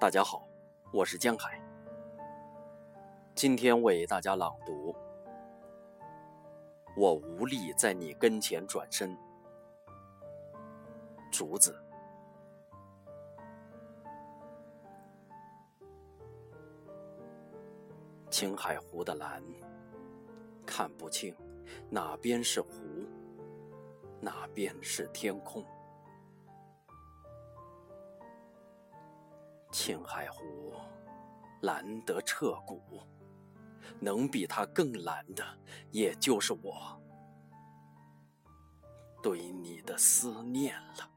大家好，我是江海。今天为大家朗读：我无力在你跟前转身。竹子，青海湖的蓝，看不清哪边是湖，哪边是天空。青海湖蓝得彻骨，能比它更蓝的，也就是我对你的思念了。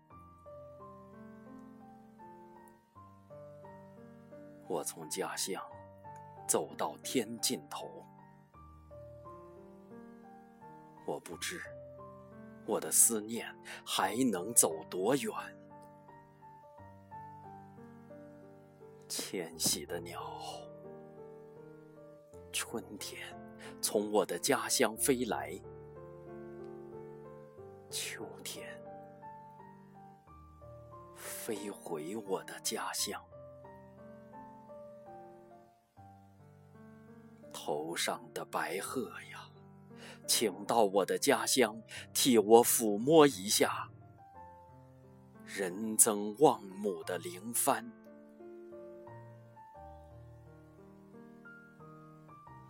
我从家乡走到天尽头，我不知我的思念还能走多远。迁徙的鸟，春天从我的家乡飞来，秋天飞回我的家乡。头上的白鹤呀，请到我的家乡替我抚摸一下人增望母的灵幡。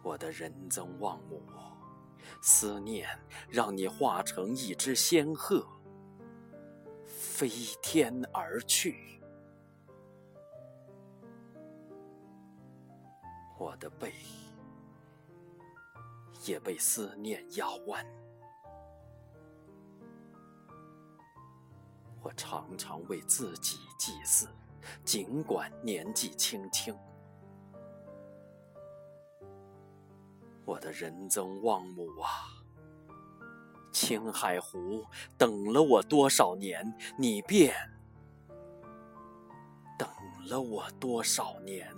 我的仁增望母，思念让你化成一只仙鹤，飞天而去。我的背也被思念压弯，我常常为自己祭祀，尽管年纪轻轻。我的仁增旺母啊，青海湖等了我多少年，你便等了我多少年？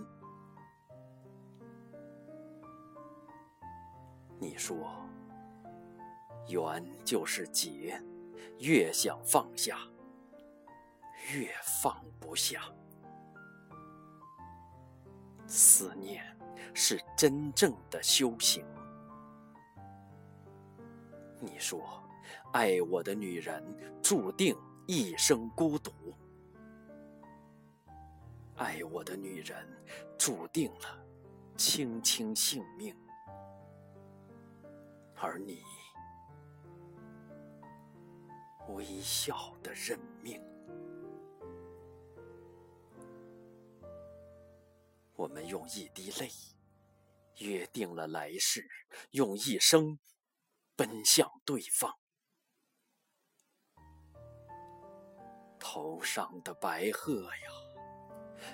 你说，缘就是劫，越想放下，越放不下。思念。是真正的修行。你说，爱我的女人注定一生孤独，爱我的女人注定了轻轻性命，而你微笑的认命。用一滴泪。约定了来世，用一生奔向对方。头上的白鹤呀，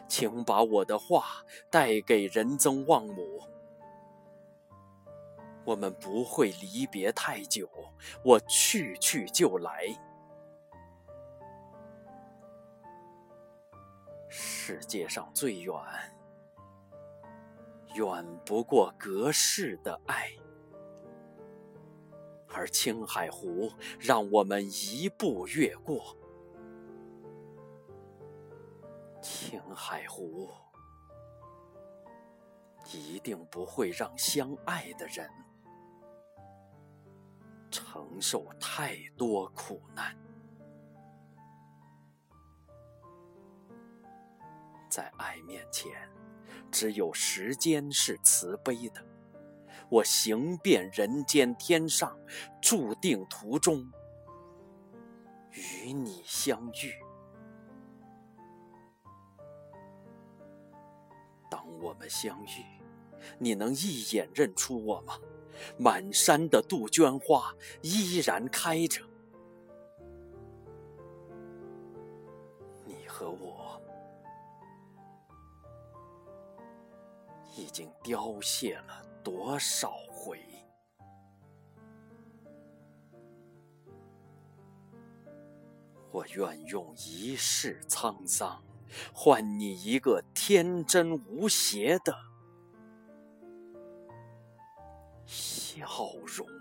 请把我的话带给仁增望母。我们不会离别太久，我去去就来。世界上最远。远不过隔世的爱，而青海湖让我们一步越过。青海湖一定不会让相爱的人承受太多苦难，在爱面前。只有时间是慈悲的，我行遍人间天上，注定途中与你相遇。当我们相遇，你能一眼认出我吗？满山的杜鹃花依然开着，你和我。已经凋谢了多少回？我愿用一世沧桑，换你一个天真无邪的笑容。